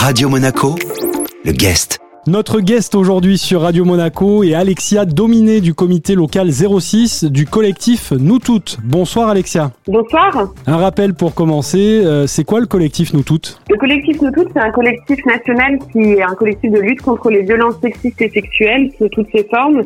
Radio Monaco, le guest. Notre guest aujourd'hui sur Radio Monaco est Alexia Dominé du comité local 06 du collectif Nous Toutes. Bonsoir Alexia. Bonsoir. Un rappel pour commencer, euh, c'est quoi le collectif Nous Toutes? Le collectif Nous Toutes, c'est un collectif national qui est un collectif de lutte contre les violences sexistes et sexuelles sous toutes ses formes.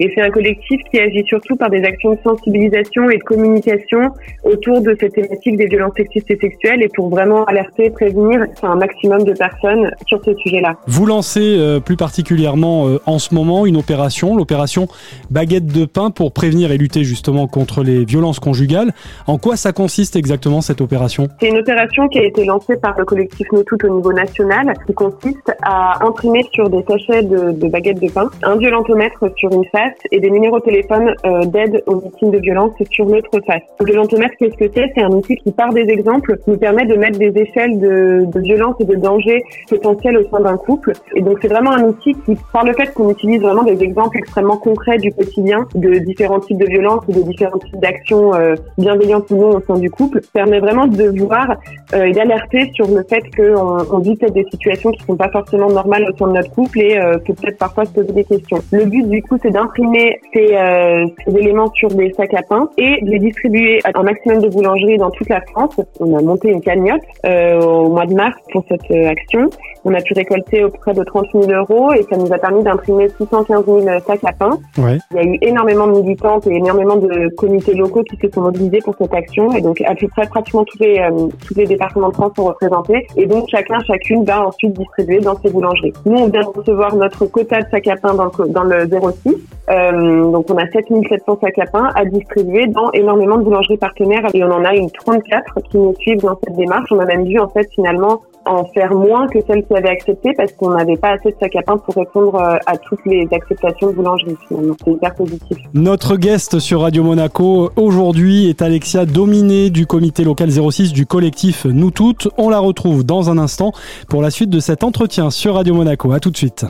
Et c'est un collectif qui agit surtout par des actions de sensibilisation et de communication autour de cette thématique des violences sexistes et sexuelles et pour vraiment alerter, prévenir un maximum de personnes sur ce sujet-là. Vous lancez euh, plus particulièrement euh, en ce moment une opération, l'opération Baguette de pain pour prévenir et lutter justement contre les violences conjugales. En quoi ça consiste exactement cette opération? C'est une opération qui a été lancée par le collectif Nous Toutes au niveau national qui consiste à imprimer sur des sachets de, de baguettes de pain un violentomètre sur une et des numéros de téléphone euh, d'aide aux victimes de violences sur l'autre face. Le violentomètre, qu'est-ce que c'est? C'est un outil qui, par des exemples, nous permet de mettre des échelles de, de violence et de danger potentiels au sein d'un couple. Et donc, c'est vraiment un outil qui, par le fait qu'on utilise vraiment des exemples extrêmement concrets du quotidien de différents types de violences ou de différents types d'actions euh, bienveillantes ou non au sein du couple, permet vraiment de voir euh, et d'alerter sur le fait qu'on on vit peut-être des situations qui sont pas forcément normales au sein de notre couple et euh, peut-être parfois se poser des questions. Le but du coup, c'est d'imprimer ces, euh, ces éléments sur des sacs à pain et de les distribuer à un maximum de boulangeries dans toute la France. On a monté une cagnotte euh, au mois de mars pour cette euh, action. On a pu récolter auprès de 30 000 euros et ça nous a permis d'imprimer 615 000 sacs à pain. Ouais. Il y a eu énormément de militantes et énormément de comités locaux qui se sont mobilisés pour cette action et donc à peu près pratiquement tous les euh, tous les départements de France sont représentés et donc chacun chacune va ensuite distribuer dans ses boulangeries. Nous on vient de recevoir notre quota de sacs à pain dans le, dans le 06 euh, donc on a 7700 sacs à pain à distribuer dans énormément de boulangeries partenaires et on en a une 34 qui nous suivent dans cette démarche. On a même dû en fait finalement en faire moins que celles qui avaient accepté parce qu'on n'avait pas assez de sacs à pain pour répondre euh, à toutes les acceptations de boulangerie finalement. C'est hyper positif. Notre guest sur Radio Monaco aujourd'hui est Alexia Dominé du comité local 06 du collectif Nous Toutes. On la retrouve dans un instant pour la suite de cet entretien sur Radio Monaco. À tout de suite.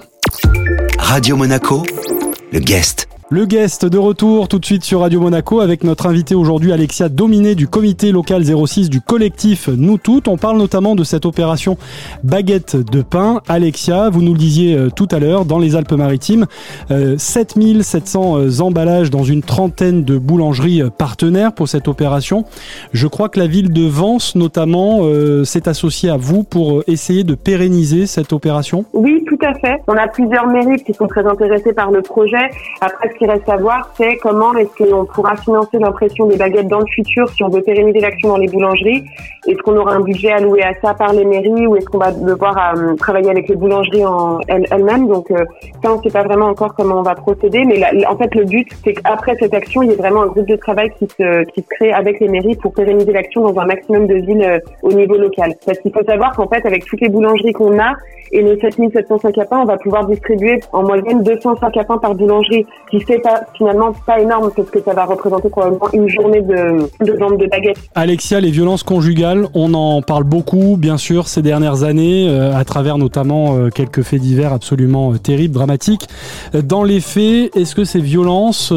Radio Monaco, le guest. Le guest de retour tout de suite sur Radio Monaco avec notre invité aujourd'hui Alexia Dominé du comité local 06 du collectif Nous Toutes. On parle notamment de cette opération baguette de pain. Alexia, vous nous le disiez euh, tout à l'heure, dans les Alpes-Maritimes, euh, 7700 euh, emballages dans une trentaine de boulangeries euh, partenaires pour cette opération. Je crois que la ville de Vence notamment euh, s'est associée à vous pour euh, essayer de pérenniser cette opération. Oui, tout à fait. On a plusieurs mairies qui sont très intéressés par le projet. Qu'il reste à voir, c'est comment est-ce qu'on pourra financer l'impression des baguettes dans le futur si on veut pérenniser l'action dans les boulangeries. Est-ce qu'on aura un budget alloué à ça par les mairies ou est-ce qu'on va devoir euh, travailler avec les boulangeries en elles- elles-mêmes? Donc euh, ça, on ne sait pas vraiment encore comment on va procéder. Mais en fait, le but, c'est qu'après cette action, il y ait vraiment un groupe de travail qui se, crée avec les mairies pour pérenniser l'action dans un maximum de villes euh, au niveau local. Parce qu'il faut savoir qu'en fait, avec toutes les boulangeries qu'on a, et 7700 sacs à pain, on va pouvoir distribuer en moyenne 200 sacs à pain par boulangerie, ce qui fait pas, finalement pas énorme parce que ça va représenter probablement une journée de vente de baguettes. Alexia, les violences conjugales, on en parle beaucoup, bien sûr, ces dernières années, euh, à travers notamment euh, quelques faits divers absolument euh, terribles, dramatiques. Dans les faits, est-ce que ces violences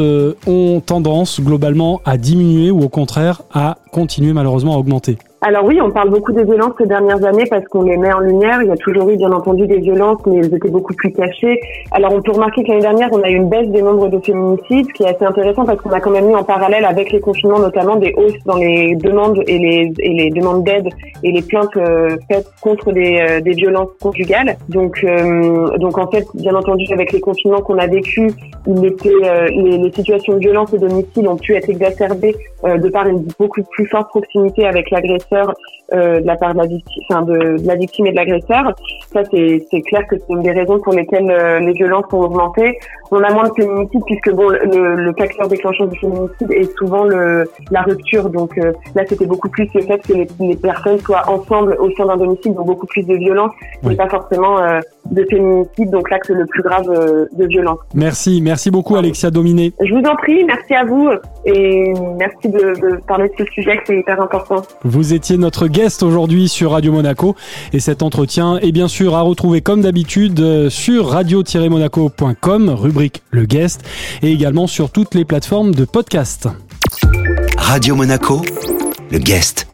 ont tendance globalement à diminuer ou au contraire à continuer malheureusement à augmenter? Alors oui, on parle beaucoup des violences ces dernières années parce qu'on les met en lumière. Il y a toujours eu bien entendu des violences, mais elles étaient beaucoup plus cachées. Alors on peut remarquer que l'année dernière, on a eu une baisse des nombres de féminicides, ce qui est assez intéressant parce qu'on a quand même mis en parallèle avec les confinements notamment des hausses dans les demandes et les, et les demandes d'aide et les plaintes euh, faites contre des, euh, des violences conjugales. Donc, euh, donc en fait, bien entendu, avec les confinements qu'on a vécu, il était, euh, les, les situations de violence au domicile ont pu être exacerbées de par une beaucoup plus forte proximité avec l'agresseur euh, de la part de la victime, enfin de, de la victime et de l'agresseur. Ça, c'est c'est clair que c'est une des raisons pour lesquelles euh, les violences ont augmenté. On a moins de féminicide puisque bon, le, le facteur déclencheur du féminicide est souvent le, la rupture. Donc euh, là, c'était beaucoup plus le fait que les, les personnes soient ensemble au sein d'un domicile, donc beaucoup plus de violence, Oui. mais pas forcément euh, de féminicide. Donc là, c'est le plus grave euh, de violence. Merci, merci beaucoup Alexia Dominé. Je vous en prie, merci à vous et merci de, de parler de ce sujet, c'est hyper important. Vous étiez notre guest aujourd'hui sur Radio Monaco et cet entretien est bien sûr à retrouver comme d'habitude euh, sur radio-monaco.com, rubrique le guest, et également sur toutes les plateformes de podcast. Radio Monaco, le guest.